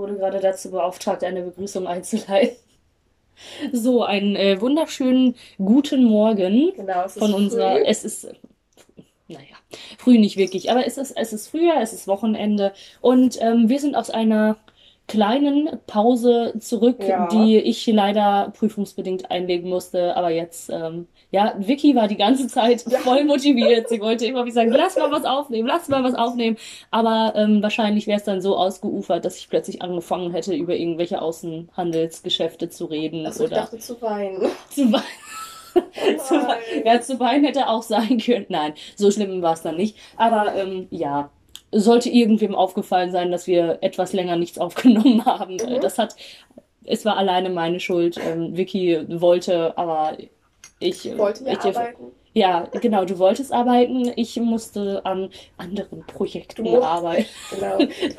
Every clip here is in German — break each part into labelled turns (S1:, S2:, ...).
S1: wurde gerade dazu beauftragt, eine Begrüßung einzuleiten. So, einen äh, wunderschönen guten Morgen
S2: Genau, es ist
S1: von unserer.
S2: früh.
S1: Es ist, naja, früh nicht wirklich, aber es ist, es ist Frühjahr, es ist Wochenende und ähm, wir sind aus einer kleinen Pause zurück,
S2: Ja.
S1: die ich leider prüfungsbedingt einlegen musste. Aber jetzt, ähm, ja, Vicky war die ganze Zeit voll motiviert. Sie wollte immer wie sagen, lass mal was aufnehmen, lass mal was aufnehmen. Aber ähm, wahrscheinlich wäre es dann so ausgeufert, dass ich plötzlich angefangen hätte, über irgendwelche Außenhandelsgeschäfte zu reden
S2: Also ich
S1: oder
S2: dachte zu weinen.
S1: zu weinen. zu,
S2: Nein.
S1: wei- ja, zu weinen hätte auch sein können. Nein, so schlimm war es dann nicht. Aber ähm, ja, sollte irgendwem aufgefallen sein, dass wir etwas länger nichts aufgenommen haben.
S2: Mhm.
S1: Das hat, es war alleine meine Schuld. Ähm, Vicky wollte, aber ich,
S2: Ich wollte ja
S1: ich,
S2: arbeiten.
S1: Ja, genau, du wolltest arbeiten. Ich musste an anderen Projekten
S2: musst-
S1: arbeiten.
S2: Genau.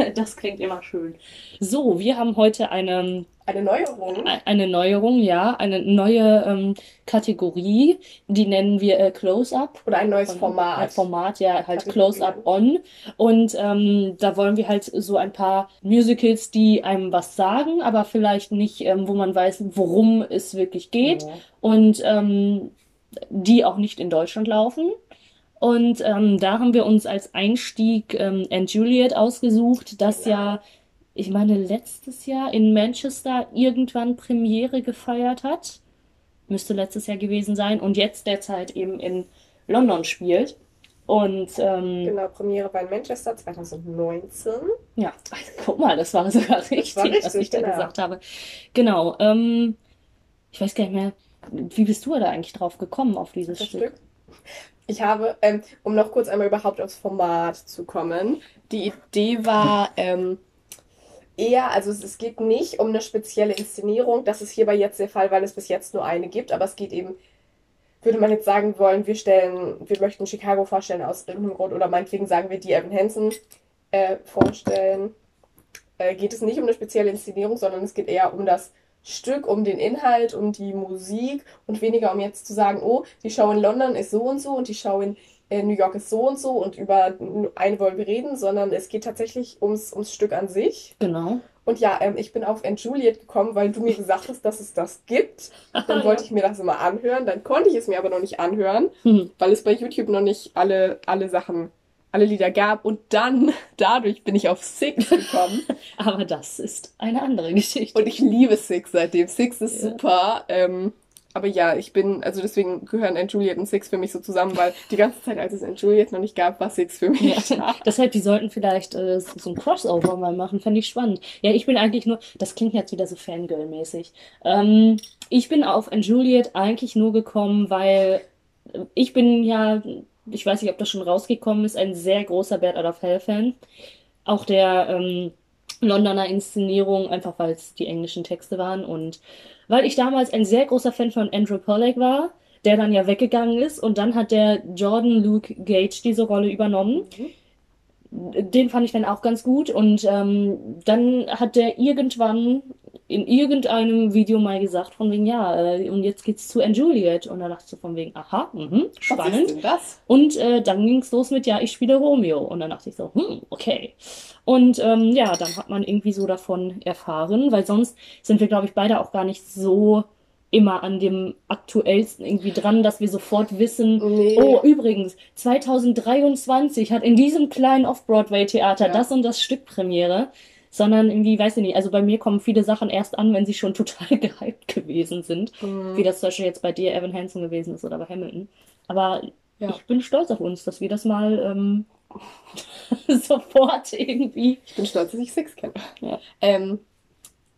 S1: Das klingt immer schön. So, wir haben heute eine
S2: Eine Neuerung.
S1: eine Neuerung, ja, eine neue ähm, Kategorie, die nennen wir äh, Close-Up.
S2: Oder ein neues
S1: Ein
S2: Format.
S1: Format, ja, halt. Close-Up On. Und ähm, da wollen wir halt so ein paar Musicals, die einem was sagen, aber vielleicht nicht, ähm, wo man weiß, worum es wirklich geht.
S2: Ja.
S1: Und ähm, die auch nicht in Deutschland laufen. Und ähm, da haben wir uns als Einstieg ähm, And Juliet ausgesucht, das ja, ich meine, letztes Jahr in Manchester irgendwann Premiere gefeiert hat. Müsste letztes Jahr gewesen sein. Und jetzt derzeit eben in London spielt. Und ähm,
S2: Genau, Premiere war in Manchester 2019.
S1: ja, also, guck mal, das war sogar richtig,
S2: war
S1: was
S2: richtig,
S1: ich da
S2: genau.
S1: gesagt habe. Genau. Ähm, ich weiß gar nicht mehr, wie bist du da eigentlich drauf gekommen auf dieses
S2: Das
S1: Stück?
S2: Stück. Ich habe, ähm, um noch kurz einmal überhaupt aufs Format zu kommen, die Idee war ähm, eher, also es, es geht nicht um eine spezielle Inszenierung. Das ist hierbei jetzt der Fall, weil es bis jetzt nur eine gibt, aber es geht eben, würde man jetzt sagen wollen, wir stellen, wir möchten Chicago vorstellen aus irgendeinem Grund oder meinetwegen sagen wir die Evan Hansen äh, vorstellen, äh, geht es nicht um eine spezielle Inszenierung, sondern es geht eher um das Stück, um den Inhalt, um die Musik und weniger um jetzt zu sagen, oh, die Show in London ist so und so und die Show in äh, New York ist so und so und über eine wollen wir reden, sondern es geht tatsächlich ums, ums Stück an sich.
S1: Genau.
S2: Und ja, ähm, ich bin auf And Juliet gekommen, weil du mir gesagt hast, dass es das gibt. Dann wollte ich mir das immer anhören, dann konnte ich es mir aber noch nicht anhören,
S1: Hm.
S2: weil es bei YouTube noch nicht alle, alle Sachen, alle Lieder gab. Und dann, dadurch bin ich auf Six gekommen.
S1: Aber das ist eine andere Geschichte.
S2: Und ich liebe Six seitdem. Six ist
S1: Ja.
S2: super. Ähm, aber ja, ich bin, also deswegen gehören And Juliet und Six für mich so zusammen, weil die ganze Zeit, als es And Juliet noch nicht gab, war Six für mich
S1: Ja.
S2: da.
S1: Deshalb, die sollten vielleicht äh, so ein Crossover mal machen, fände ich spannend. Ja, ich bin eigentlich nur, das klingt jetzt wieder so Fangirl-mäßig. Ähm, ich bin auf And Juliet eigentlich nur gekommen, weil äh, ich bin ja, ich weiß nicht, ob das schon rausgekommen ist, ein sehr großer Bad Out of Hell-Fan. Auch der ähm, Londoner Inszenierung, einfach weil es die englischen Texte waren und weil ich damals ein sehr großer Fan von Andrew Pollack war, der dann ja weggegangen ist und dann hat der Jordan Luke Gage diese Rolle übernommen. Den fand ich dann auch ganz gut und ähm, dann hat der irgendwann in irgendeinem Video mal gesagt von wegen, ja, äh, und jetzt geht's zu And Juliet und da dachte ich so von wegen, aha, mhm,
S2: ist
S1: spannend. Und äh, dann ging's los mit, ja, ich spiele Romeo. Und dann dachte ich so, hm, okay. Und ähm, ja, dann hat man irgendwie so davon erfahren, weil sonst sind wir, glaube ich, beide auch gar nicht so immer an dem aktuellsten irgendwie dran, dass wir sofort wissen,
S2: Nee.
S1: oh, übrigens, 2023 hat in diesem kleinen Off-Broadway-Theater
S2: Ja.
S1: das und das Stück Premiere. Sondern irgendwie, weiß ich nicht, also bei mir kommen viele Sachen erst an, wenn sie schon total gehypt gewesen sind.
S2: Mhm.
S1: Wie das zum Beispiel jetzt bei dir Evan Hansen gewesen ist oder bei Hamilton. Aber
S2: Ja.
S1: ich bin stolz auf uns, dass wir das mal ähm, sofort irgendwie.
S2: Ich bin stolz, dass ich Six kenne.
S1: Ja.
S2: Ähm,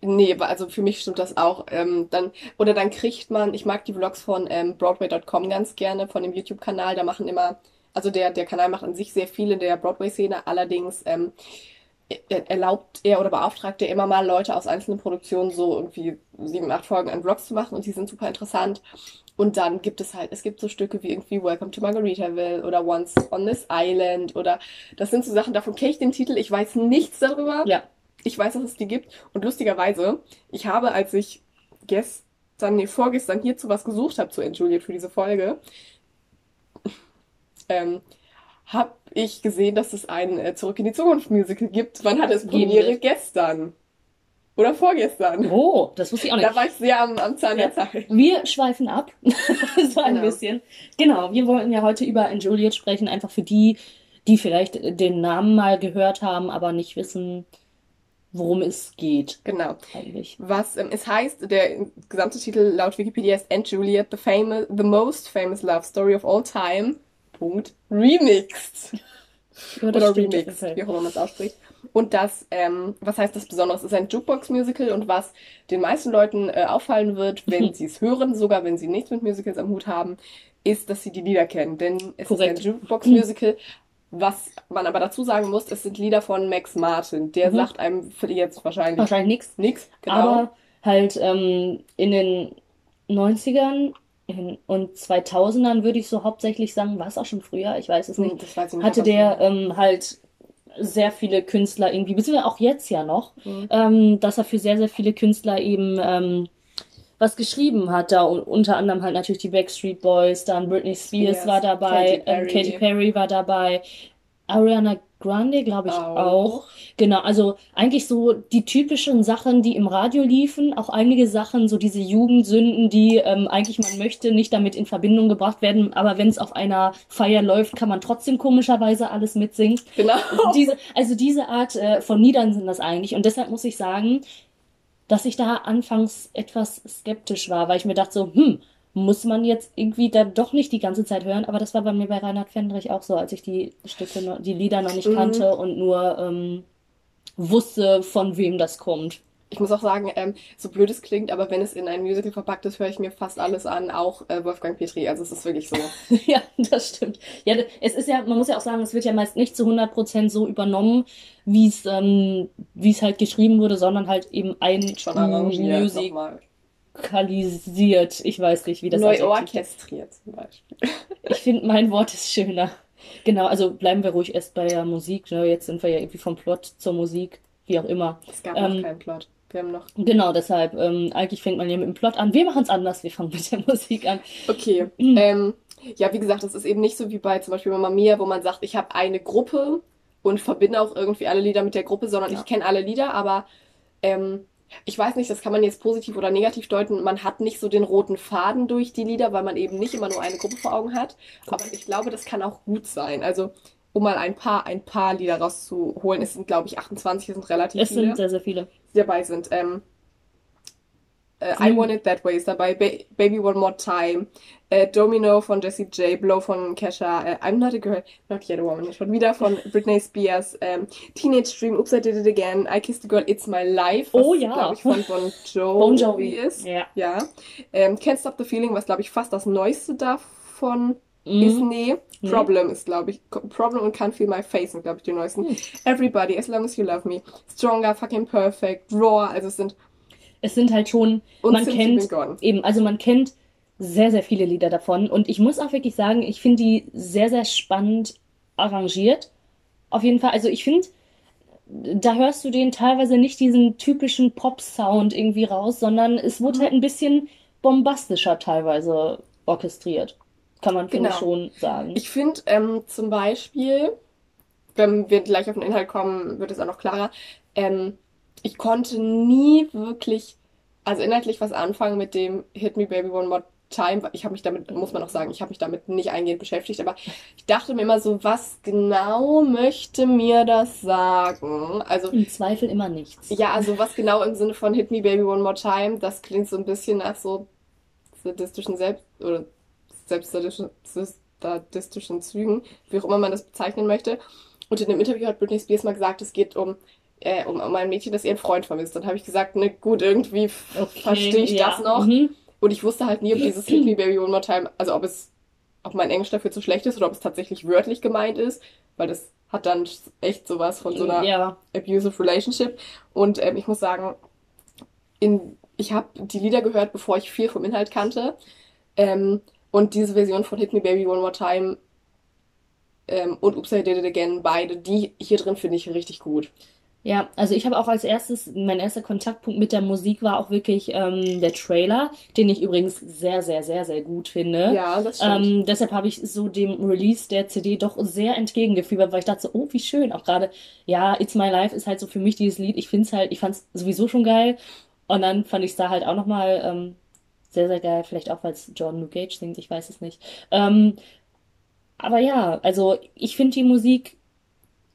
S2: nee, also für mich stimmt das auch. Ähm, dann, oder dann kriegt man, ich mag die Vlogs von ähm, Broadway.com ganz gerne, von dem YouTube-Kanal. Da machen immer, also der, der Kanal macht an sich sehr viele der Broadway-Szene, allerdings ähm, erlaubt er oder beauftragt er immer mal Leute aus einzelnen Produktionen so irgendwie sieben, acht Folgen an Vlogs zu machen und die sind super interessant. Und dann gibt es halt, es gibt so Stücke wie irgendwie Welcome to Margaritaville oder Once on this Island oder das sind so Sachen, davon kenne ich den Titel, ich weiß nichts darüber.
S1: Ja.
S2: Ich weiß, dass es die gibt. Und lustigerweise, ich habe, als ich gestern, nee, vorgestern hierzu was gesucht habe zu And Juliet für diese Folge, ähm, habe ich gesehen, dass es ein äh, Zurück in die Zukunft Musical gibt. Wann hat es Premiere? Gestern. Oder vorgestern.
S1: Oh, das wusste ich auch nicht.
S2: Da war ich sehr am, am Zahn
S1: Ja.
S2: der Zeit.
S1: Wir schweifen ab, so ein
S2: Genau.
S1: bisschen. Genau, wir wollten ja heute über And Juliet sprechen, einfach für die, die vielleicht den Namen mal gehört haben, aber nicht wissen, worum es geht
S2: Genau.
S1: eigentlich.
S2: Was ähm, es heißt, der gesamte Titel laut Wikipedia ist And Juliet, the famous, the most famous love story of all time. Punkt. Remixed.
S1: Ja,
S2: Oder
S1: stimmt
S2: Remixed,
S1: Fall.
S2: wie auch immer man es ausspricht. Und das, ähm, was heißt das Besondere? Es ist ein Jukebox-Musical und was den meisten Leuten äh, auffallen wird, wenn sie es hören, sogar wenn sie nichts mit Musicals am Hut haben, ist, dass sie die Lieder kennen. Denn es
S1: Korrekt.
S2: ist ein Jukebox-Musical. Was man aber dazu sagen muss, es sind Lieder von Max Martin. Der
S1: Mhm.
S2: sagt einem jetzt wahrscheinlich
S1: Wahrscheinlich nichts.
S2: nichts. Genau.
S1: Aber halt ähm, in den 90ern in, und 2000ern würde ich so hauptsächlich sagen, war es auch schon früher, ich weiß es nicht,
S2: Hm, nicht.
S1: hatte der ähm, halt sehr viele Künstler irgendwie, beziehungsweise auch jetzt ja noch,
S2: Mhm.
S1: ähm, dass er für sehr, sehr viele Künstler eben ähm, was geschrieben hat. Da unter anderem halt natürlich die Backstreet Boys, dann Britney Spears
S2: Spears,
S1: war dabei,
S2: Katy
S1: ähm,
S2: Perry.
S1: Katy Perry war dabei, Ariana Grande, glaube ich,
S2: Auch.
S1: auch. Genau, also eigentlich so die typischen Sachen, die im Radio liefen, auch einige Sachen, so diese Jugendsünden, die ähm, eigentlich man möchte nicht damit in Verbindung gebracht werden, aber wenn es auf einer Feier läuft, kann man trotzdem komischerweise alles mitsingen.
S2: Genau.
S1: Diese, also diese Art äh, von Liedern sind das eigentlich. Und deshalb muss ich sagen, dass ich da anfangs etwas skeptisch war, weil ich mir dachte so, hm, muss man jetzt irgendwie da doch nicht die ganze Zeit hören? Aber das war bei mir bei Reinhard Fendrich auch so, als ich die Stücke, noch, die Lieder noch nicht
S2: Mhm.
S1: kannte und nur ähm, wusste, von wem das kommt.
S2: Ich muss auch sagen, ähm, so blöd es klingt, aber wenn es in ein Musical verpackt ist, höre ich mir fast alles an, auch äh, Wolfgang Petri. Also es ist wirklich so.
S1: Ja, das stimmt. Ja, es ist ja, man muss ja auch sagen, es wird ja meist nicht zu 100% so übernommen, wie es ähm, wie es halt geschrieben wurde, sondern halt eben ein
S2: Schon nochmal.
S1: Musikalisiert. Ich weiß nicht, wie das
S2: Neu orchestriert zum Beispiel.
S1: Ich finde, mein Wort ist schöner. Genau, also bleiben wir ruhig erst bei der Musik. Ne? Jetzt sind wir ja irgendwie vom Plot zur Musik, wie auch immer.
S2: Es gab
S1: Ähm,
S2: noch keinen Plot. Wir haben noch.
S1: Genau, deshalb, ähm, eigentlich fängt man ja mit dem Plot an. Wir machen es anders, wir fangen mit der Musik an.
S2: Okay.
S1: Mhm.
S2: Ähm, ja, wie gesagt, das ist eben nicht so wie bei zum Beispiel Mamma Mia, wo man sagt, ich habe eine Gruppe und verbinde auch irgendwie alle Lieder mit der Gruppe, sondern
S1: Ja.
S2: ich kenne alle Lieder, aber ähm, ich weiß nicht, das kann man jetzt positiv oder negativ deuten. Man hat nicht so den roten Faden durch die Lieder, weil man eben nicht immer nur eine Gruppe vor Augen hat. Aber ich glaube, das kann auch gut sein. Also, um mal ein paar, ein paar Lieder rauszuholen, es sind, glaube ich, 28, es sind relativ
S1: Es
S2: viele
S1: sind sehr, sehr viele.
S2: die dabei sind. Ähm, äh, I
S1: Mhm.
S2: Want It That Way ist dabei, ba Baby One More Time, äh, Domino von Jessie J, Blow von Kesha, äh, I'm Not a Girl, Not Yet a Woman, schon wieder von Britney Spears, ähm, Teenage Dream, Oops I Did It Again, I Kissed a Girl, It's My Life, was
S1: Oh ja.
S2: glaube ich von Bon Jovi,
S1: Bon Jovi.
S2: ist.
S1: Ja.
S2: Ja. Ähm, Can't Stop the Feeling, was glaube ich fast das Neueste davon ist,
S1: Mhm.
S2: nee.
S1: Nee.
S2: Problem ist, glaube ich, Problem und Can't Feel My Face sind, glaube ich, die neuesten.
S1: Hm.
S2: Everybody, As Long As You Love Me, Stronger, Fucking Perfect, Raw, also es sind
S1: Es sind halt schon,
S2: und
S1: man kennt, eben, also man kennt sehr, sehr viele Lieder davon. Und ich muss auch wirklich sagen, ich finde die sehr, sehr spannend arrangiert. Auf jeden Fall. Also ich finde, da hörst du den teilweise nicht diesen typischen Pop-Sound irgendwie raus, sondern es wurde halt ein bisschen bombastischer teilweise orchestriert. Kann man,
S2: Genau.
S1: schon sagen.
S2: Ich finde ähm, zum Beispiel, wenn wir gleich auf den Inhalt kommen, wird es auch noch klarer. Ähm, ich konnte nie wirklich, also inhaltlich was anfangen mit dem Hit Me Baby One More Time. Ich habe mich damit, muss man auch sagen, ich habe mich damit nicht eingehend beschäftigt, aber ich dachte mir immer so, was genau möchte mir das sagen? Also
S1: Im Zweifel immer nichts.
S2: Ja, also was genau im Sinne von Hit Me Baby One More Time, das klingt so ein bisschen nach so sadistischen Selbst- oder selbstsadistischen sadistischen Zügen, wie auch immer man das bezeichnen möchte. Und in dem Interview hat Britney Spears mal gesagt, es geht um, äh, um, um ein Mädchen, das ihren Freund vermisst. Dann habe ich gesagt, ne, gut, irgendwie
S1: Okay,
S2: verstehe ich
S1: ja.
S2: das noch.
S1: Mhm.
S2: Und ich wusste halt nie, ob dieses Hit Me Baby One More Time, also ob es, ob mein Englisch dafür zu schlecht ist oder ob es tatsächlich wörtlich gemeint ist, weil das hat dann echt sowas von so einer
S1: Ja,
S2: abusive relationship. Und ähm, ich muss sagen, in, ich habe die Lieder gehört, bevor ich viel vom Inhalt kannte. Ähm, und diese Version von Hit Me Baby One More Time ähm, und Oops I Did It Again, beide, die hier drin finde ich richtig gut.
S1: Ja, also ich habe auch als erstes, mein erster Kontaktpunkt mit der Musik war auch wirklich ähm, der Trailer, den ich übrigens sehr, sehr, sehr, sehr gut finde.
S2: Ja, das stimmt.
S1: Ähm, deshalb habe ich so dem Release der CD doch sehr entgegengefiebert, weil ich dachte so, oh, wie schön. Auch gerade, ja, It's My Life ist halt so für mich dieses Lied. Ich finde es halt, ich fand es sowieso schon geil. Und dann fand ich es da halt auch nochmal ähm, sehr, sehr geil. Vielleicht auch, weil es Jordan Luke Cage singt, ich weiß es nicht. Ähm, aber ja, also ich finde die Musik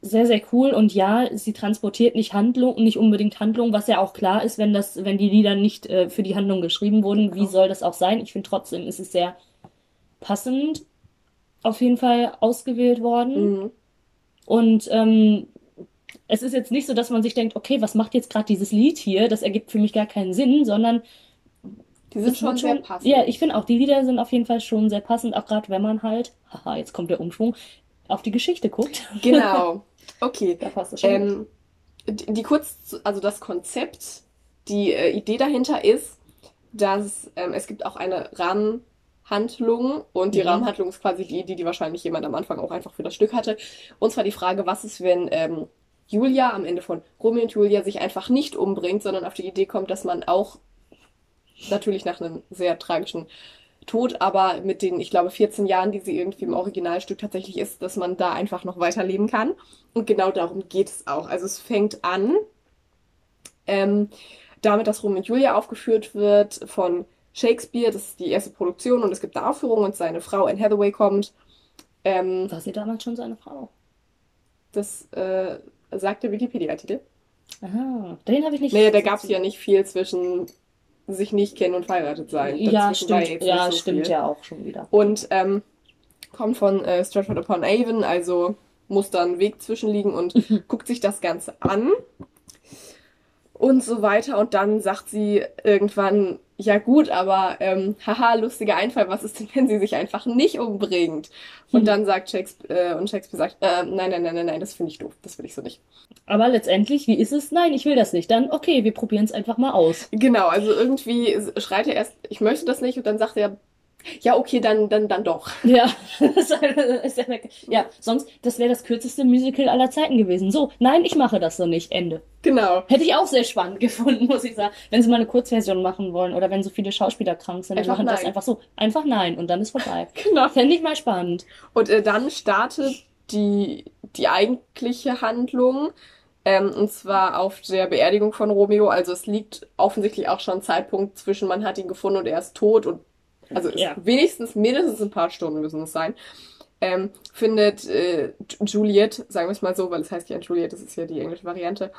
S1: sehr, sehr cool und ja, sie transportiert nicht Handlung, nicht unbedingt Handlung, was ja auch klar ist, wenn das, wenn die Lieder nicht äh, für die Handlung geschrieben wurden. Wie
S2: Genau.
S1: soll das auch sein? Ich finde trotzdem ist es sehr passend auf jeden Fall ausgewählt worden.
S2: Mhm.
S1: Und ähm, es ist jetzt nicht so, dass man sich denkt, okay, was macht jetzt gerade dieses Lied hier? Das ergibt für mich gar keinen Sinn, sondern
S2: Die sind schon
S1: hat
S2: sehr
S1: schon,
S2: passend.
S1: ja, ich finde auch, die Lieder sind auf jeden Fall schon sehr passend, auch gerade wenn man halt, haha, jetzt kommt der Umschwung, auf die Geschichte guckt.
S2: Genau. Okay.
S1: Da passt es schon.
S2: Ähm, die, die kurz, also das Konzept, die äh, Idee dahinter ist, dass ähm, es gibt auch eine Rahmenhandlung und die
S1: Mhm.
S2: Rahmenhandlung ist quasi die Idee, die wahrscheinlich jemand am Anfang auch einfach für das Stück hatte. Und zwar die Frage, was ist, wenn ähm, Julia am Ende von Romeo und Julia sich einfach nicht umbringt, sondern auf die Idee kommt, dass man auch natürlich nach einem sehr tragischen Tod, aber mit den, ich glaube, 14 Jahren, die sie irgendwie im Originalstück tatsächlich ist, dass man da einfach noch weiterleben kann. Und genau darum geht es auch. Also es fängt an ähm, damit, dass Romeo und Julia aufgeführt wird von Shakespeare. Das ist die erste Produktion und es gibt eine Aufführung und seine Frau Anne Hathaway kommt. Ähm,
S1: War sie damals schon seine Frau?
S2: das äh, sagt der Wikipedia-Artikel.
S1: Aha, den habe ich nicht.
S2: Naja, da gab es ja nicht viel zwischen sich nicht kennen und verheiratet sein.
S1: Ja,
S2: Dazwischen war
S1: stimmt. Ja,
S2: so
S1: stimmt
S2: viel.
S1: ja auch schon wieder.
S2: Und ähm, kommt von äh, Stratford upon Avon, also muss da ein Weg zwischenliegen und guckt sich das Ganze an und so weiter. Und dann sagt sie irgendwann, ja gut, aber ähm, haha, lustiger Einfall, was ist denn, wenn sie sich einfach nicht umbringt? Und
S1: Hm.
S2: dann sagt Shakespeare, äh, und Shakespeare sagt, äh, nein, nein, nein, nein, nein, das finde ich doof, das will ich so nicht.
S1: Aber letztendlich, wie ist es? Nein, ich will das nicht. Dann, okay, wir probieren es einfach mal aus.
S2: Genau, also irgendwie schreit er erst, ich möchte das nicht, und dann sagt er, ja, okay, dann, dann, dann doch.
S1: Ja, das ja, sonst, das wäre das kürzeste Musical aller Zeiten gewesen. So, nein, ich mache das so nicht. Ende.
S2: Genau.
S1: Hätte ich auch sehr spannend gefunden, muss ich sagen. Wenn sie mal eine Kurzversion machen wollen oder wenn so viele Schauspieler krank sind,
S2: Einfach
S1: machen das
S2: nein.
S1: einfach so. Einfach nein und dann ist vorbei.
S2: Genau.
S1: Fände ich mal spannend.
S2: Und äh, dann startet die, die eigentliche Handlung, ähm, und zwar auf der Beerdigung von Romeo. Also es liegt offensichtlich auch schon ein Zeitpunkt zwischen, man hat ihn gefunden und er ist tot und also
S1: Ja.
S2: wenigstens mindestens ein paar Stunden müssen es sein. Ähm, findet äh, Juliet, sagen wir es mal so, weil es heißt ja Juliet, das ist ja die englische Variante,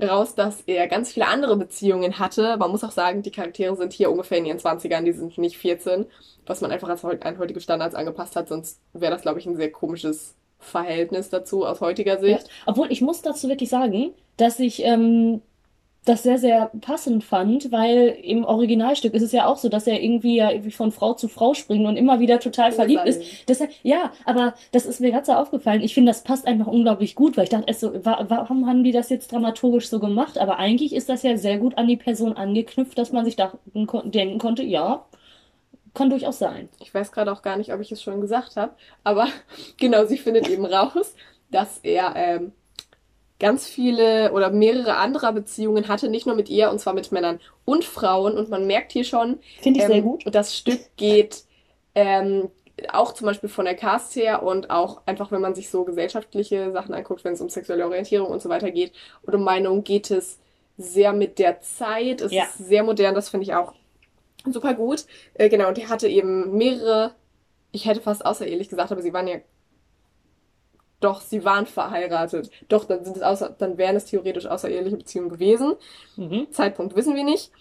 S2: raus, dass er ganz viele andere Beziehungen hatte. Man muss auch sagen, die Charaktere sind hier ungefähr in ihren 20ern, die sind nicht 14, was man einfach an heutige Standards angepasst hat, sonst wäre das, glaube ich, ein sehr komisches Verhältnis dazu aus heutiger
S1: Ja.
S2: Sicht.
S1: Obwohl, ich muss dazu wirklich sagen, dass ich ähm, das sehr, sehr passend fand, weil im Originalstück ist es ja auch so, dass er irgendwie ja irgendwie von Frau zu Frau springt und immer wieder total verliebt ist. Deshalb, ja, aber das ist mir gerade so aufgefallen. Ich finde, das passt einfach unglaublich gut, weil ich dachte erst so, wa warum haben die das jetzt dramaturgisch so gemacht? Aber eigentlich ist das ja sehr gut an die Person angeknüpft, dass man sich dachten, denken konnte, ja, kann durchaus sein.
S2: Ich weiß gerade auch gar nicht, ob ich es schon gesagt habe, aber genau, sie findet eben raus, dass er ähm, ganz viele oder mehrere andere Beziehungen hatte, nicht nur mit ihr, und zwar mit Männern und Frauen. Und man merkt hier schon,
S1: Finde ich sehr
S2: ähm,
S1: gut.
S2: das Stück geht ähm, auch zum Beispiel von der Cast her und auch einfach, wenn man sich so gesellschaftliche Sachen anguckt, wenn es um sexuelle Orientierung und so weiter geht und um Meinung, geht es sehr mit der Zeit. Es
S1: Ja.
S2: ist sehr modern, das finde ich auch super gut. Äh, genau, und er hatte eben mehrere, ich hätte fast außerehelich gesagt, aber sie waren ja doch, sie waren verheiratet. Doch, dann sind es außer, dann wären es theoretisch außereheliche Beziehungen gewesen.
S1: Mhm.
S2: Zeitpunkt wissen wir nicht.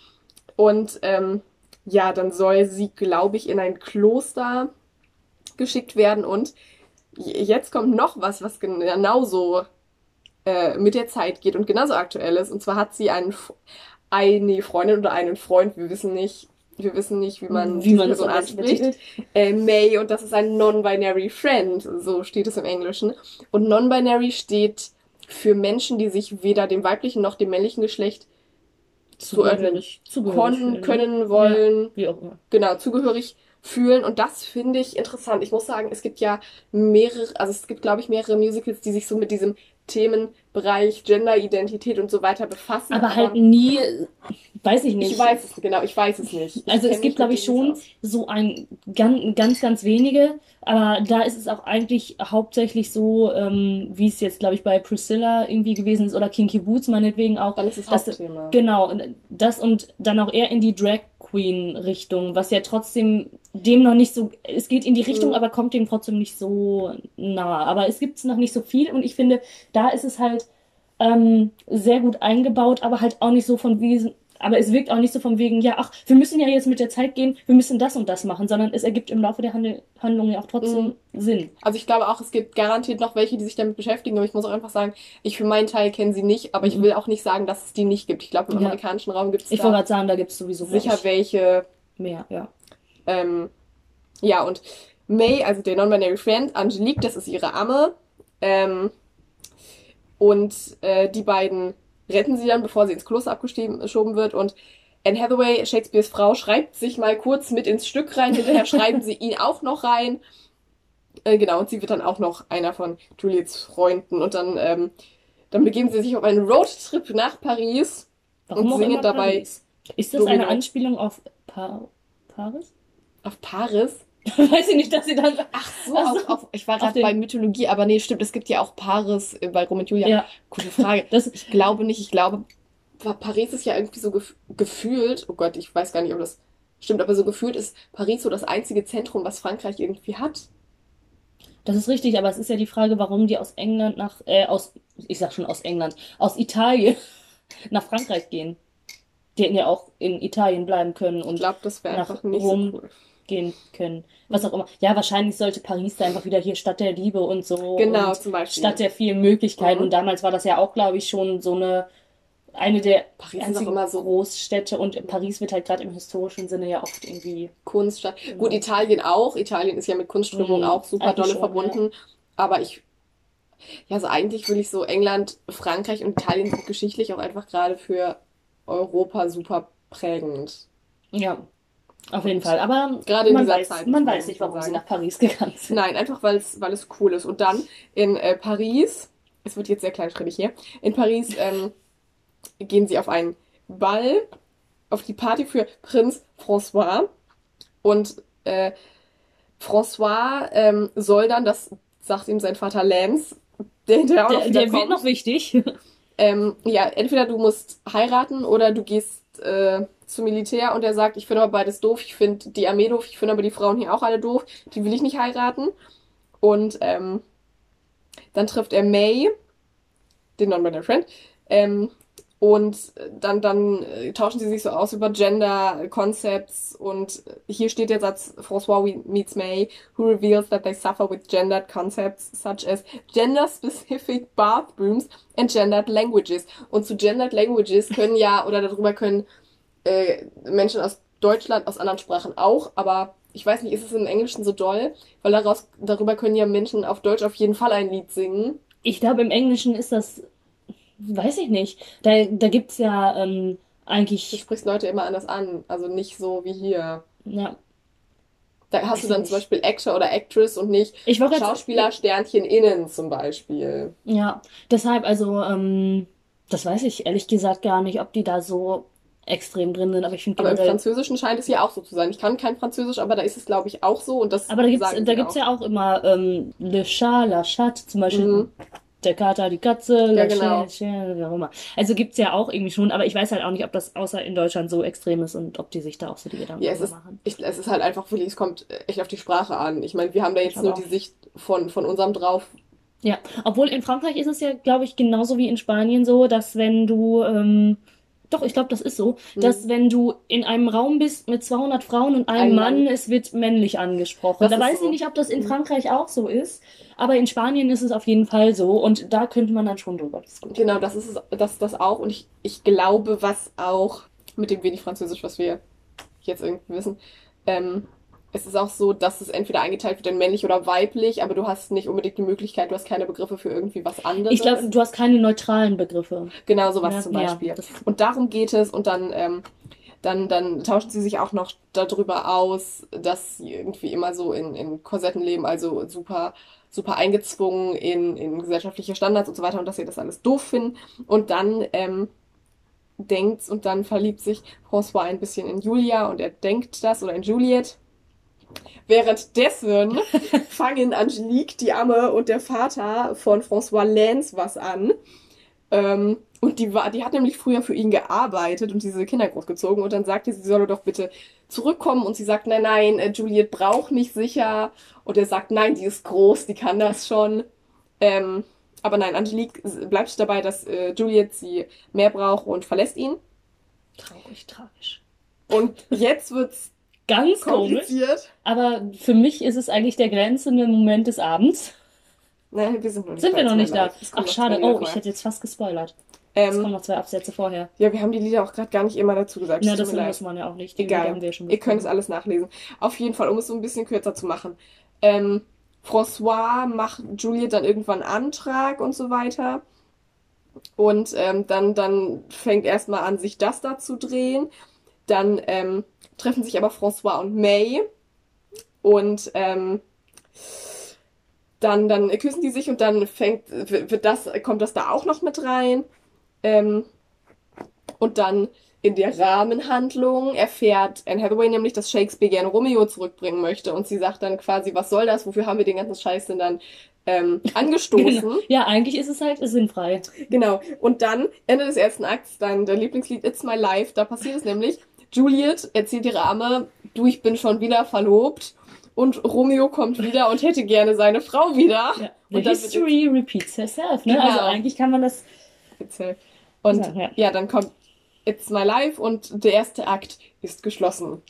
S2: Und ähm, ja, dann soll sie, glaube ich, in ein Kloster geschickt werden. Und jetzt kommt noch was, was gen- genauso äh, mit der Zeit geht und genauso aktuell ist. Und zwar hat sie einen, eine Freundin oder einen Freund, wir wissen nicht, wir wissen nicht, wie man
S1: Wie
S2: diese
S1: man
S2: Person anspricht. Äh, May und das ist ein Non-Binary Friend, so steht es im Englischen. Und Non-Binary steht für Menschen, die sich weder dem weiblichen noch dem männlichen Geschlecht
S1: Zugehörig, fühlen, ne?
S2: können, wollen,
S1: Wie auch immer.
S2: genau, zugehörig fühlen. Und das finde ich interessant. Ich muss sagen, es gibt ja mehrere, also es gibt, glaube ich, mehrere Musicals, die sich so mit diesem Themenbereich Genderidentität und so weiter befassen.
S1: Aber halt nie, weiß ich nicht.
S2: Ich weiß es, genau, ich weiß es nicht. Ich
S1: Also es gibt, glaube ich, schon
S2: aus.
S1: so ein ganz, ganz, ganz wenige, aber da ist es auch eigentlich hauptsächlich so, ähm, wie es jetzt, glaube ich, bei Priscilla irgendwie gewesen ist oder Kinky Boots meinetwegen auch.
S2: Dann ist es
S1: dass-
S2: Hauptthema.
S1: Genau, das und dann auch eher in die Drag Queen Richtung, was ja trotzdem dem noch nicht so, es geht in die Richtung,
S2: Mhm.
S1: aber kommt dem trotzdem nicht so nah. Aber es gibt es noch nicht so viel und ich finde, da ist es halt ähm, sehr gut eingebaut, aber halt auch nicht so von aber es wirkt auch nicht so von wegen, ja, ach, wir müssen ja jetzt mit der Zeit gehen, wir müssen das und das machen, sondern es ergibt im Laufe der Handel Handlung ja auch trotzdem Sinn.
S2: Also ich glaube auch, es gibt garantiert noch welche, die sich damit beschäftigen, aber ich muss auch einfach sagen, ich für meinen Teil kenne sie nicht, aber ich
S1: Mhm.
S2: will auch nicht sagen, dass es die nicht gibt. Ich glaube, im
S1: Ja.
S2: amerikanischen Raum gibt es
S1: Ich wollte gerade sagen, da gibt es sowieso
S2: sicher
S1: ich,
S2: welche.
S1: mehr, ja.
S2: Ähm, ja, und May, also der Non-Binary Friend, Angelique, das ist ihre Amme. Ähm, und äh, die beiden retten sie dann, bevor sie ins Kloster abgeschoben wird. Und Anne Hathaway, Shakespeares Frau, schreibt sich mal kurz mit ins Stück rein. Hinterher schreiben sie ihn auch noch rein. Äh, genau, und sie wird dann auch noch einer von Juliets Freunden. Und dann, ähm, dann begeben sie sich auf einen Roadtrip nach Paris.
S1: Warum
S2: Und singen dabei
S1: Paris? Ist das eine
S2: Domino.
S1: Anspielung auf pa Paris?
S2: Auf Paris?
S1: Weiß ich nicht, dass sie dann.
S2: Ach so,
S1: Ach so.
S2: Auf, auf, ich war gerade bei Mythologie, aber nee, stimmt, es gibt ja auch Paris äh, bei Rom und Julia.
S1: Ja,
S2: Gute Frage.
S1: das,
S2: Ich glaube nicht, ich glaube, Pa- Paris ist ja irgendwie so gef gefühlt, oh Gott, ich weiß gar nicht, ob das stimmt, aber so gefühlt ist Paris so das einzige Zentrum, was Frankreich irgendwie hat.
S1: das ist richtig, aber es ist ja die Frage, warum die aus England nach, äh, aus, ich sag schon aus England, aus Italien nach Frankreich gehen. Die hätten ja auch in Italien bleiben können
S2: Ich
S1: und
S2: glaube, das wäre einfach nicht
S1: Rom.
S2: so cool.
S1: Gehen können. Was auch immer. Ja, wahrscheinlich sollte Paris da einfach wieder hier Stadt der Liebe und so.
S2: Genau,
S1: und
S2: zum Beispiel.
S1: Stadt der vielen Möglichkeiten.
S2: Mhm.
S1: Und damals war das ja auch, glaube ich, schon so eine, eine der
S2: Paris ist
S1: einzigen
S2: immer so
S1: Großstädte. Und Paris wird halt gerade im historischen Sinne ja oft irgendwie.
S2: Kunststadt.
S1: Genau.
S2: Gut, Italien auch. Italien ist ja mit Kunstströmung
S1: Mhm,
S2: auch super dolle
S1: schon,
S2: verbunden. Aber ich, ja, so eigentlich will ich so England, Frankreich und Italien sind geschichtlich auch einfach gerade für Europa super prägend.
S1: Ja, auf jeden Fall. Aber
S2: Gerade in
S1: man
S2: dieser
S1: weiß,
S2: Zeit,
S1: man weiß nicht, warum sie
S2: sagen.
S1: nach Paris gegangen sind.
S2: Nein, einfach weil es, weil es cool ist. Und dann in äh, Paris, es wird jetzt sehr kleinschrittig hier, in Paris ähm, gehen sie auf einen Ball, auf die Party für Prinz François. Und äh, François ähm, soll dann, das sagt ihm sein Vater Lance, der noch
S1: Der, der wird noch wichtig.
S2: ähm, ja, entweder du musst heiraten oder du gehst äh, zum Militär und er sagt, ich finde aber beides doof, ich finde die Armee doof, ich finde aber die Frauen hier auch alle doof, die will ich nicht heiraten. Und ähm, dann trifft er May, den Non-Binary Friend, ähm, und dann, dann äh, tauschen sie sich so aus über Gender Concepts und hier steht der Satz François meets May, who reveals that they suffer with gendered concepts such as gender-specific bathrooms and gendered languages. Und zu gendered languages können ja, oder darüber können äh, Menschen aus Deutschland, aus anderen Sprachen auch, aber ich weiß nicht, ist es im Englischen so doll? Weil daraus, darüber können ja Menschen auf Deutsch auf jeden Fall ein Lied singen.
S1: Ich glaube, im Englischen ist das, weiß ich nicht. Da, da gibt es ja ähm,
S2: Du
S1: eigentlich,
S2: sprichst Leute immer anders an, also nicht so wie hier.
S1: ja.
S2: Da hast
S1: Weiß
S2: du dann zum Beispiel Actor oder Actress und nicht Schauspieler Sternchen innen zum Beispiel.
S1: Ja, deshalb, also, ähm, das weiß ich ehrlich gesagt gar nicht, ob die da so extrem drin sind, aber ich finde
S2: Aber im. Französischen scheint es ja auch so zu sein. Ich kann kein Französisch, aber da ist es, glaube ich, auch so. Und das
S1: Aber da gibt's
S2: auch.
S1: ja auch immer ähm, Le Chat, La Chatte, zum Beispiel
S2: Mhm.
S1: Der Kater, die Katze,
S2: Ja, genau.
S1: Wie auch immer. Also gibt's ja auch irgendwie schon, aber ich weiß halt auch nicht, ob das außer in Deutschland so extrem ist und ob die sich da auch so die Gedanken
S2: Ja, es ist,
S1: machen.
S2: ich, es ist halt einfach wirklich, es kommt echt auf die Sprache an. Ich meine, wir haben da jetzt nur
S1: aber
S2: die Sicht von, von unserem drauf.
S1: Ja, obwohl in Frankreich ist es ja, glaube ich, genauso wie in Spanien so, dass wenn du, ähm, doch, ich glaube, das ist so, dass
S2: Mhm.
S1: wenn du in einem Raum bist mit 200 Frauen und einem
S2: Ein
S1: Mann,
S2: Mann.
S1: es wird männlich angesprochen.
S2: Das
S1: Da weiß
S2: so.
S1: ich nicht, ob das in
S2: Mhm.
S1: Frankreich auch so ist, aber in Spanien ist es auf jeden Fall so und da könnte man dann schon drüber diskutieren.
S2: Genau, das ist es, das, das auch. Und ich, ich glaube, was auch mit dem wenig Französisch, was wir jetzt irgendwie wissen, ähm, es ist auch so, dass es entweder eingeteilt wird in männlich oder weiblich, aber du hast nicht unbedingt die Möglichkeit, du hast keine Begriffe für irgendwie was anderes.
S1: Ich glaube, du hast keine neutralen Begriffe.
S2: Genau sowas
S1: Ja,
S2: zum
S1: ja,
S2: Beispiel.
S1: das-
S2: Und darum geht es und dann, ähm, dann, dann tauschen sie sich auch noch darüber aus, dass sie irgendwie immer so in, in Korsetten leben, also super, super eingezwungen in, in gesellschaftliche Standards und so weiter und dass sie das alles doof finden. Und dann ähm, denkt und dann verliebt sich François ein bisschen in Julia und er denkt das oder in Juliet. Währenddessen fangen Angelique, die Amme und der Vater von François Lance was an. Ähm, und die, war, die hat nämlich früher für ihn gearbeitet und diese Kinder großgezogen. Und dann sagte sie, sie solle doch bitte zurückkommen. Und sie sagt, nein, nein, äh, Juliet braucht mich sicher. Und er sagt, nein, die ist groß, die kann das schon. Ähm, aber nein, Angelique bleibt dabei, dass äh, Juliet sie mehr braucht und verlässt ihn.
S1: Traurig, tragisch.
S2: Und jetzt wird's
S1: Ganz komisch. Aber für mich ist es eigentlich der grenzende Moment des Abends.
S2: Nein, wir sind noch nicht,
S1: sind wir noch nicht da. Ach, schade. Oh, ich hätte jetzt fast gespoilert. Ähm, es kommen noch zwei Absätze vorher.
S2: Ja, wir haben die Lieder auch gerade gar nicht immer dazu gesagt.
S1: Ja, das muss man ja auch nicht.
S2: Die Egal. Ihr könnt es alles nachlesen. Auf jeden Fall, um es so ein bisschen kürzer zu machen. Ähm, François macht Juliet dann irgendwann einen Antrag und so weiter. Und ähm, dann, dann fängt erstmal an, sich das da zu drehen. Dann ähm, treffen sich aber François und May. Und ähm, dann, dann küssen die sich und dann fängt, wird das, kommt das da auch noch mit rein. Ähm, und dann in der Rahmenhandlung erfährt Anne Hathaway nämlich, dass Shakespeare gerne Romeo zurückbringen möchte. Und sie sagt dann quasi, was soll das? Wofür haben wir den ganzen Scheiß denn dann ähm, angestoßen?
S1: Genau. Ja, eigentlich ist es halt sinnfrei.
S2: Genau. Und dann, Ende des ersten Akts, dann der Lieblingslied It's My Life, da passiert es nämlich. Juliet erzählt ihre Arme, du, ich bin schon wieder verlobt. Und Romeo kommt wieder und hätte gerne seine Frau wieder.
S1: Ja. The und history repeats herself, ne? Also genau. Also eigentlich kann man das.
S2: Und ja, ja. ja, dann kommt It's My Life und der erste Akt ist geschlossen.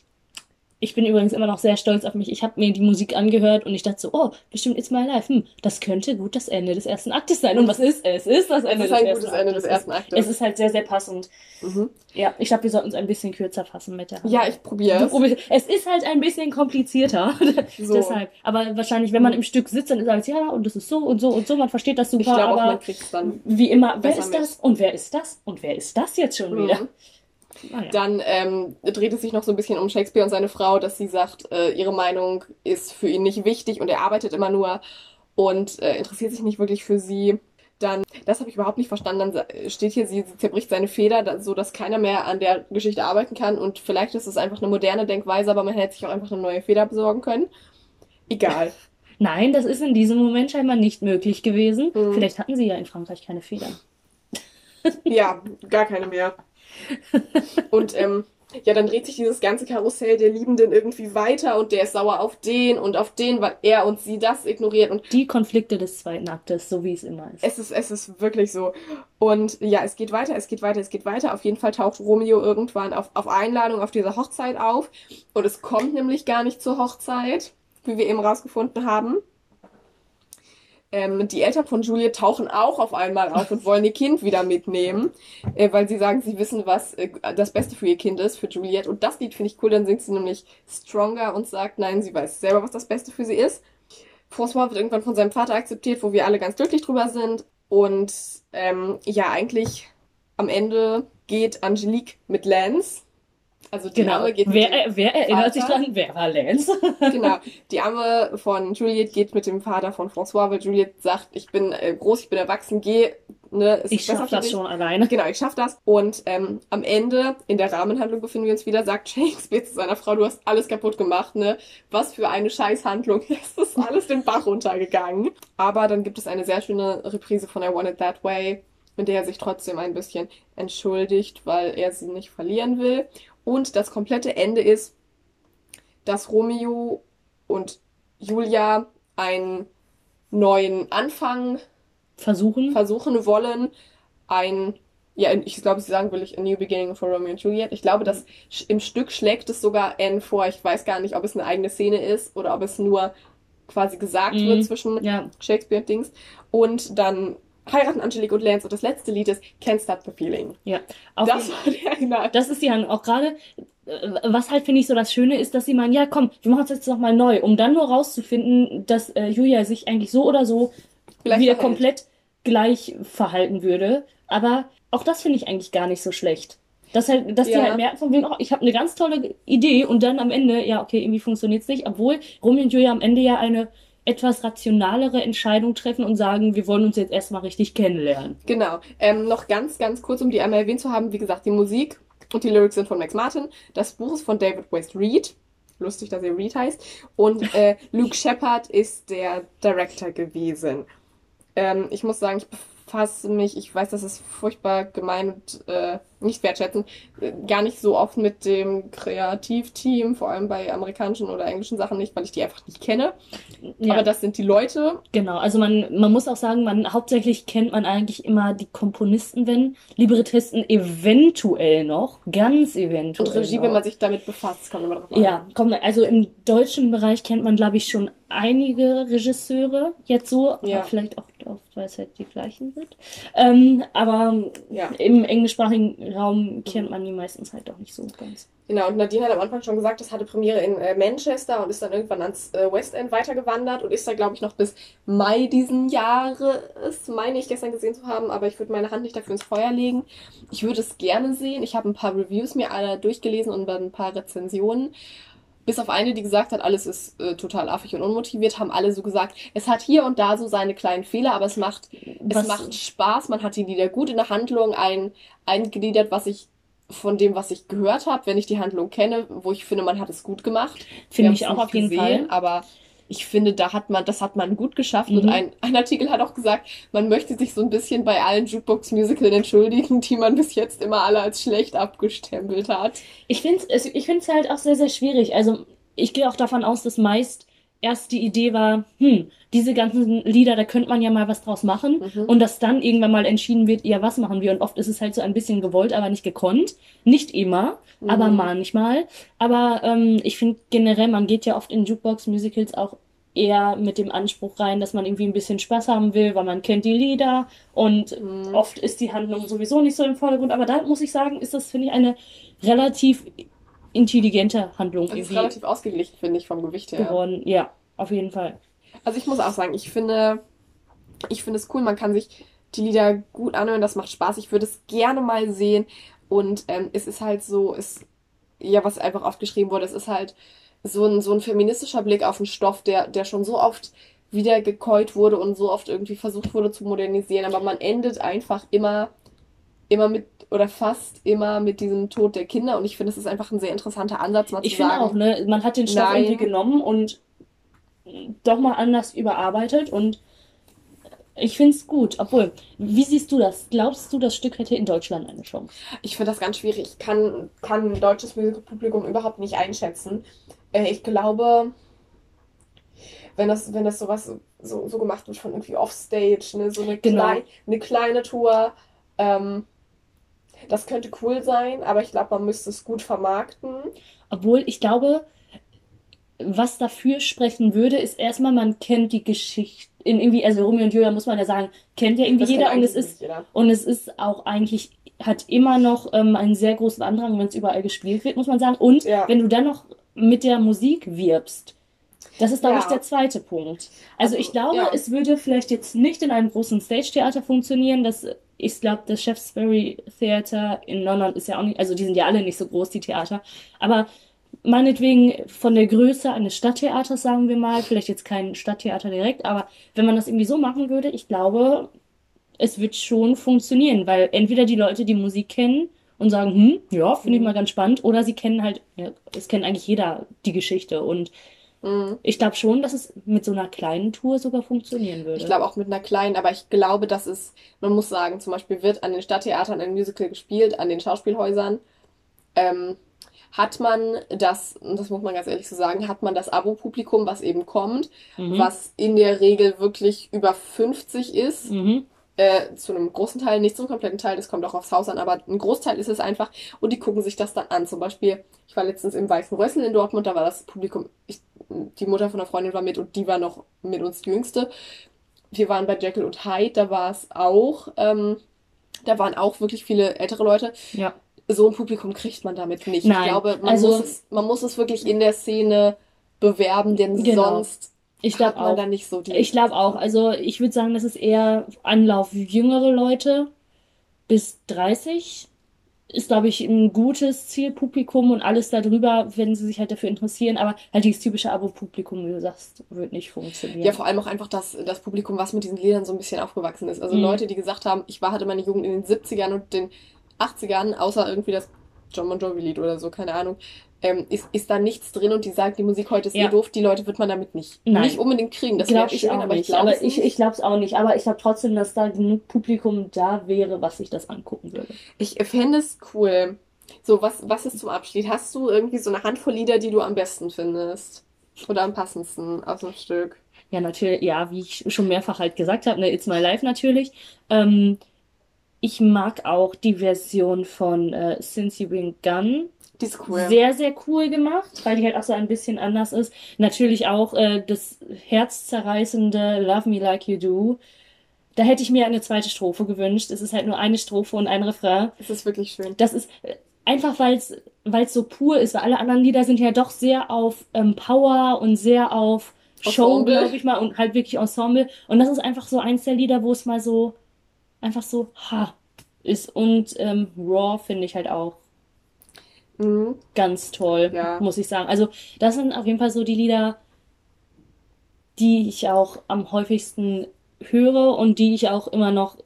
S1: Ich bin übrigens immer noch sehr stolz auf mich. Ich habe mir die Musik angehört und ich dachte so, oh, bestimmt It's My Life. Hm, das könnte gut das Ende des ersten Aktes sein. Und was ist es? Ist das Ende,
S2: es ist
S1: des,
S2: ein gutes Ende des ersten Aktes.
S1: Es ist halt sehr, sehr passend. Mhm. Ja, ich glaube, wir sollten es ein bisschen kürzer fassen mit der
S2: Hand. Ja, ich probiere
S1: es. Es ist halt ein bisschen komplizierter. So. Deshalb. Aber wahrscheinlich, wenn man im Stück sitzt, dann alles, ja, und das ist so und so und so. Man versteht das super. Ich glaube, man kriegt es dann. Wie immer, wer ist das? Mit. Und wer ist das? Und wer ist das jetzt schon wieder?
S2: Ah, ja. Dann ähm, dreht es sich noch so ein bisschen um Shakespeare und seine Frau, dass sie sagt, äh, ihre Meinung ist für ihn nicht wichtig und er arbeitet immer nur und äh, interessiert sich nicht wirklich für sie. Dann, das habe ich überhaupt nicht verstanden, dann steht hier, sie, sie zerbricht seine Feder, so dass keiner mehr an der Geschichte arbeiten kann und vielleicht ist es einfach eine moderne Denkweise, aber man hätte sich auch einfach eine neue Feder besorgen können. Egal.
S1: Nein, das ist in diesem Moment scheinbar nicht möglich gewesen. Hm. Vielleicht hatten sie ja in Frankreich keine Federn.
S2: ja, gar keine mehr. Und ähm, ja, dann dreht sich dieses ganze Karussell der Liebenden irgendwie weiter und der ist sauer auf den und auf den, weil er und sie das ignoriert und
S1: die Konflikte des zweiten Aktes, so wie es immer ist.
S2: Es ist, es ist wirklich so. Und ja, es geht weiter, es geht weiter, es geht weiter. Auf jeden Fall taucht Romeo irgendwann auf, auf Einladung auf dieser Hochzeit auf und es kommt nämlich gar nicht zur Hochzeit, wie wir eben rausgefunden haben. Ähm, die Eltern von Juliet tauchen auch auf einmal auf und wollen ihr Kind wieder mitnehmen, äh, weil sie sagen, sie wissen, was äh, das Beste für ihr Kind ist, für Juliet. Und das Lied finde ich cool, dann singt sie nämlich Stronger und sagt, nein, sie weiß selber, was das Beste für sie ist. François wird irgendwann von seinem Vater akzeptiert, wo wir alle ganz glücklich drüber sind. Und ähm, ja, eigentlich am Ende geht Angelique mit Lance
S1: also die genau. Arme geht wer, mit dem wer erinnert Vater. sich dran? Wer war Lance?
S2: genau. Die Arme von Juliet geht mit dem Vater von François, weil Juliet sagt, ich bin äh, groß, ich bin erwachsen, geh. Ne,
S1: ich schaff das schon alleine.
S2: Genau, ich schaff das. Und ähm, am Ende, in der Rahmenhandlung befinden wir uns wieder, sagt Shakespeare zu seiner Frau, du hast alles kaputt gemacht, ne? Was für eine Scheißhandlung. Es ist alles den Bach runtergegangen. Aber dann gibt es eine sehr schöne Reprise von I Want It That Way, in der er sich trotzdem ein bisschen entschuldigt, weil er sie nicht verlieren will. Und das komplette Ende ist, dass Romeo und Julia einen neuen Anfang
S1: versuchen,
S2: versuchen wollen. Ein, ja, ich glaube, sie sagen will ich A New Beginning for Romeo und Juliet. Ich glaube, dass im Stück schlägt es sogar N vor. Ich weiß gar nicht, ob es eine eigene Szene ist oder ob es nur quasi gesagt mm, wird zwischen ja. Shakespeare und Dings. Und dann heiraten Angelique und Lance und das letzte Lied ist Can't Stop the Feeling.
S1: Ja. das war der Inhalt. Das ist ja auch gerade, äh, was halt finde ich so das Schöne ist, dass sie meinen, ja komm, wir machen es jetzt nochmal neu, um dann nur rauszufinden, dass äh, Julia sich eigentlich so oder so Vielleicht wieder verhält. komplett gleich verhalten würde. Aber auch das finde ich eigentlich gar nicht so schlecht. Dass halt, dass ja. die halt merken von wegen, oh, ich habe eine ganz tolle Idee und dann am Ende, ja, okay, irgendwie funktioniert's nicht, obwohl Romeo und Julia am Ende ja eine etwas rationalere Entscheidung treffen und sagen, wir wollen uns jetzt erstmal richtig kennenlernen.
S2: Genau. Ähm, noch ganz, ganz kurz, um die einmal erwähnt zu haben, wie gesagt, die Musik und die Lyrics sind von Max Martin. Das Buch ist von David West Reed. Lustig, dass er Reed heißt. Und äh, Luke Shepard ist der Director gewesen. Ähm, ich muss sagen, ich befasse mich, ich weiß, das ist furchtbar gemein und äh, nicht wertschätzend, äh, gar nicht so oft mit dem Kreativteam, vor allem bei amerikanischen oder englischen Sachen nicht, weil ich die einfach nicht kenne.
S1: Ja.
S2: Aber das sind die Leute.
S1: Genau, also man, man muss auch sagen, man hauptsächlich kennt man eigentlich immer die Komponisten, wenn Librettisten eventuell noch, ganz eventuell.
S2: Und Regie,
S1: noch.
S2: wenn man sich damit befasst, kommt immer drauf an.
S1: Ja, kommt, also im deutschen Bereich kennt man, glaube ich, schon einige Regisseure jetzt so,
S2: Ja.
S1: aber vielleicht auch, auch weil es halt die gleichen sind. Ähm, aber
S2: Ja.
S1: im englischsprachigen Raum kennt man die meistens halt auch nicht so ganz.
S2: Genau, und Nadine hat am Anfang schon gesagt, das hatte Premiere in äh, Manchester und ist dann irgendwann ans äh, West End weitergewandert und ist da, glaube ich, noch bis Mai diesen Jahres, meine ich gestern gesehen zu haben, aber ich würde meine Hand nicht dafür ins Feuer legen. Ich würde es gerne sehen. Ich habe ein paar Reviews mir alle durchgelesen und ein paar Rezensionen. Bis auf eine, die gesagt hat, alles ist äh, total affig und unmotiviert, haben alle so gesagt, es hat hier und da so seine kleinen Fehler, aber es macht,
S1: Was-
S2: es macht Spaß, man hat die Lieder gut in der Handlung ein, eingegliedert, was ich von dem, was ich gehört habe, wenn ich die Handlung kenne, wo ich finde, man hat es gut gemacht.
S1: Finde ich auch auf jeden
S2: gesehen,
S1: Fall.
S2: Aber ich finde, da hat man, das hat man gut geschafft. Und
S1: Mhm.
S2: ein, ein Artikel hat auch gesagt, man möchte sich so ein bisschen bei allen Jukebox-Musicals entschuldigen, die man bis jetzt immer alle als schlecht abgestempelt hat.
S1: Ich finde es ich find's halt auch sehr, sehr schwierig. Also ich gehe auch davon aus, dass meist erst die Idee war, hm, diese ganzen Lieder, da könnte man ja mal was draus machen.
S2: Mhm.
S1: Und dass dann irgendwann mal entschieden wird, ja, was machen wir? Und oft ist es halt so ein bisschen gewollt, aber nicht gekonnt. Nicht immer, aber
S2: Mhm.
S1: manchmal. Aber ähm, ich finde generell, man geht ja oft in Jukebox-Musicals auch eher mit dem Anspruch rein, dass man irgendwie ein bisschen Spaß haben will, weil man kennt die Lieder und
S2: Mhm.
S1: oft ist die Handlung sowieso nicht so im Vordergrund. Aber da muss ich sagen, ist das, finde ich, eine relativ intelligente Handlung
S2: Das ist
S1: irgendwie
S2: relativ ausgeglichen, finde ich, vom Gewicht her.
S1: geworden. Ja, auf jeden Fall.
S2: Also ich muss auch sagen, ich finde, ich finde es cool, man kann sich die Lieder gut anhören, das macht Spaß. Ich würde es gerne mal sehen. Und ähm, es ist halt so, es, ja, was einfach oft geschrieben wurde, es ist halt so ein, so ein feministischer Blick auf einen Stoff, der, der schon so oft wieder gekäut wurde und so oft irgendwie versucht wurde zu modernisieren, aber man endet einfach immer, immer mit, oder fast immer mit diesem Tod der Kinder. Und ich finde, es ist einfach ein sehr interessanter Ansatz, mal
S1: Ich
S2: zu
S1: finde auch, ne, man hat den Stoff
S2: Nein.
S1: irgendwie genommen und doch mal anders überarbeitet und ich finde es gut. Obwohl, wie siehst du das? Glaubst du, das Stück hätte in Deutschland eine Chance?
S2: Ich finde das ganz schwierig. Ich kann, kann ein deutsches Musikpublikum überhaupt nicht einschätzen. Äh, ich glaube, wenn das, wenn das sowas so, so gemacht wird von irgendwie Offstage, ne, so eine,
S1: Genau.
S2: klei eine kleine Tour, ähm, das könnte cool sein, aber ich glaube, man müsste es gut vermarkten.
S1: Obwohl, ich glaube, was dafür sprechen würde, ist erstmal, man kennt die Geschichte. In irgendwie, also Romeo und Julia muss man ja sagen, kennt ja irgendwie
S2: Das
S1: jeder und es ist,
S2: jeder.
S1: und es ist auch eigentlich, hat immer noch ähm, einen sehr großen Andrang, wenn es überall gespielt wird, muss man sagen. Und
S2: Ja.
S1: wenn du dann noch mit der Musik wirbst, das ist, glaube
S2: Ja.
S1: ich, der zweite Punkt. Also
S2: Also,
S1: ich glaube,
S2: ja.
S1: es würde vielleicht jetzt nicht in einem großen Stage-Theater funktionieren. Das, ich glaube, das Shaftesbury Theater in London ist ja auch nicht, also die sind ja alle nicht so groß, die Theater. Aber meinetwegen von der Größe eines Stadttheaters, sagen wir mal, vielleicht jetzt kein Stadttheater direkt, aber wenn man das irgendwie so machen würde, ich glaube, es wird schon funktionieren, weil entweder die Leute die Musik kennen und sagen, hm, ja, finde ich
S2: Mhm.
S1: mal ganz spannend, oder sie kennen halt, ja, es kennt eigentlich jeder die Geschichte und
S2: Mhm.
S1: ich glaube schon, dass es mit so einer kleinen Tour sogar funktionieren würde.
S2: Ich glaube auch mit einer kleinen, aber ich glaube, dass es, man muss sagen, zum Beispiel wird an den Stadttheatern ein Musical gespielt, an den Schauspielhäusern. Ähm, hat man das, und das muss man ganz ehrlich so sagen, hat man das Abo-Publikum, was eben kommt,
S1: Mhm.
S2: was in der Regel wirklich über 50 ist,
S1: Mhm.
S2: äh, zu einem großen Teil, nicht zum kompletten Teil, das kommt auch aufs Haus an, aber ein Großteil ist es einfach und die gucken sich das dann an. Zum Beispiel, ich war letztens im Weißen Rössel in Dortmund, da war das Publikum, ich, die Mutter von einer Freundin war mit und die war noch mit uns die Jüngste. Wir waren bei Jekyll und Hyde, da war es auch, ähm, da waren auch wirklich viele ältere Leute.
S1: Ja.
S2: So ein Publikum kriegt man damit nicht.
S1: Nein,
S2: Ich glaube, man,
S1: also-
S2: muss es, man muss es wirklich in der Szene bewerben, denn
S1: Genau.
S2: sonst
S1: Ich
S2: hat
S1: glaube
S2: man
S1: auch.
S2: da nicht so.
S1: Ich glaube auch. Also ich würde sagen, das ist eher Anlauf jüngere Leute bis 30. ist, glaube ich, ein gutes Zielpublikum und alles darüber, wenn sie sich halt dafür interessieren. Aber halt dieses typische Abo-Publikum, wie du sagst, wird nicht funktionieren.
S2: Ja, vor allem auch einfach das, das Publikum, was mit diesen Liedern so ein bisschen aufgewachsen ist. Also
S1: Mhm.
S2: Leute, die gesagt haben, ich war, hatte meine Jugend in den 70ern und den 80ern, außer irgendwie das John Bon Jovi-Lied oder so, keine Ahnung, ähm, ist, ist da nichts drin und die sagt, die Musik heute ist
S1: Ja.
S2: eh doof, die Leute wird man damit nicht,
S1: Nein.
S2: nicht unbedingt kriegen. Das
S1: Glaube ich
S2: schön,
S1: auch
S2: aber ich
S1: nicht.
S2: glaube
S1: Aber ich, ich glaube es auch nicht. Aber ich glaube trotzdem, dass da genug Publikum da wäre, was sich das angucken würde.
S2: Ich fände es cool. So, was, was ist zum Abschied? Hast du irgendwie so eine Handvoll Lieder, die du am besten findest? Oder am passendsten aus dem Stück?
S1: Ja, natürlich, ja, wie ich schon mehrfach halt gesagt habe, ne, It's My Life natürlich. Ähm, ich mag auch die Version von äh, Since You've Been Gone.
S2: Die ist cool.
S1: Sehr, sehr cool gemacht, weil die halt auch so ein bisschen anders ist. Natürlich auch äh, das herzzerreißende Love Me Like You Do. Da hätte ich mir eine zweite Strophe gewünscht. Es ist halt nur eine Strophe und ein Refrain.
S2: Es ist wirklich schön.
S1: Das ist äh, einfach, weil es so pur ist, weil alle anderen Lieder sind ja doch sehr auf ähm, Power und sehr auf Show, glaube ich mal, und halt wirklich Ensemble. Und das ist einfach so eins der Lieder, wo es mal so einfach so ha ist. Und ähm, Raw finde ich halt auch
S2: Mhm.
S1: ganz toll,
S2: Ja.
S1: muss ich sagen. Also das sind auf jeden Fall so die Lieder, die ich auch am häufigsten höre und die ich auch immer noch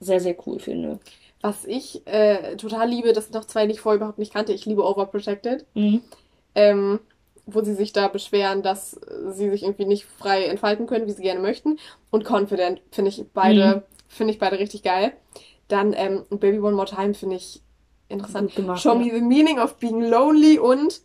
S1: sehr, sehr cool finde.
S2: Was ich äh, total liebe, das sind noch zwei, die ich vorher überhaupt nicht kannte. Ich liebe Overprotected.
S1: Mhm.
S2: ähm, wo sie sich da beschweren, dass sie sich irgendwie nicht frei entfalten können, wie sie gerne möchten. Und Confident finde ich beide, finde ich beide richtig geil. Dann ähm, Baby One More Time finde ich interessant.
S1: Gemacht,
S2: Show
S1: ja.
S2: me the meaning of being lonely und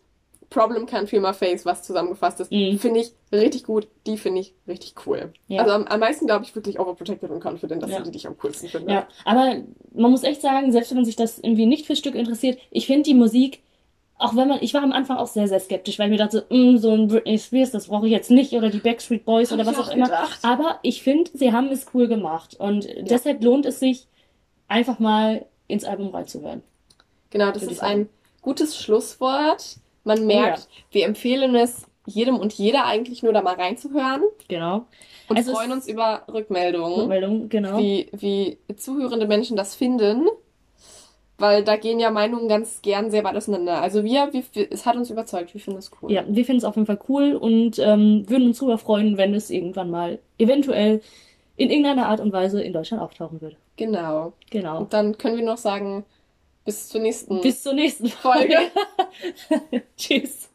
S2: Problem Can't Feel My Face, was zusammengefasst ist.
S1: Mhm.
S2: Finde ich richtig gut. Die finde ich richtig cool.
S1: Ja.
S2: Also am, am meisten glaube ich wirklich Overprotected und Confident. Das
S1: Ja.
S2: sind die, die ich am coolsten finde.
S1: Ja, aber man muss echt sagen, selbst wenn man sich das irgendwie nicht fürs Stück interessiert, ich finde die Musik, auch wenn man, ich war am Anfang auch sehr, sehr skeptisch, weil ich mir dachte, "Mm, so ein Britney Spears, das brauche ich jetzt nicht, oder die Backstreet Boys oder
S2: Hab
S1: was
S2: ich
S1: auch
S2: auch
S1: immer. Aber ich finde, sie haben es cool gemacht und deshalb lohnt es sich, einfach mal ins Album reinzuhören.
S2: Genau, das ist ein gutes Schlusswort. Man merkt, wir empfehlen es jedem und jeder eigentlich nur da mal reinzuhören
S1: Genau.
S2: und
S1: Also
S2: freuen uns über Rückmeldungen,
S1: Rückmeldung, genau.
S2: wie, wie zuhörende Menschen das finden. Weil da gehen ja Meinungen ganz gern sehr weit auseinander. Also wir, wir, wir es hat uns überzeugt, wir finden es cool.
S1: Ja, wir finden es auf jeden Fall cool und ähm, würden uns darüber freuen, wenn es irgendwann mal eventuell in irgendeiner Art und Weise in Deutschland auftauchen würde.
S2: Genau.
S1: Genau.
S2: Und dann können wir noch sagen, bis zur nächsten
S1: Bis zur nächsten Folge.
S2: Folge.
S1: Tschüss.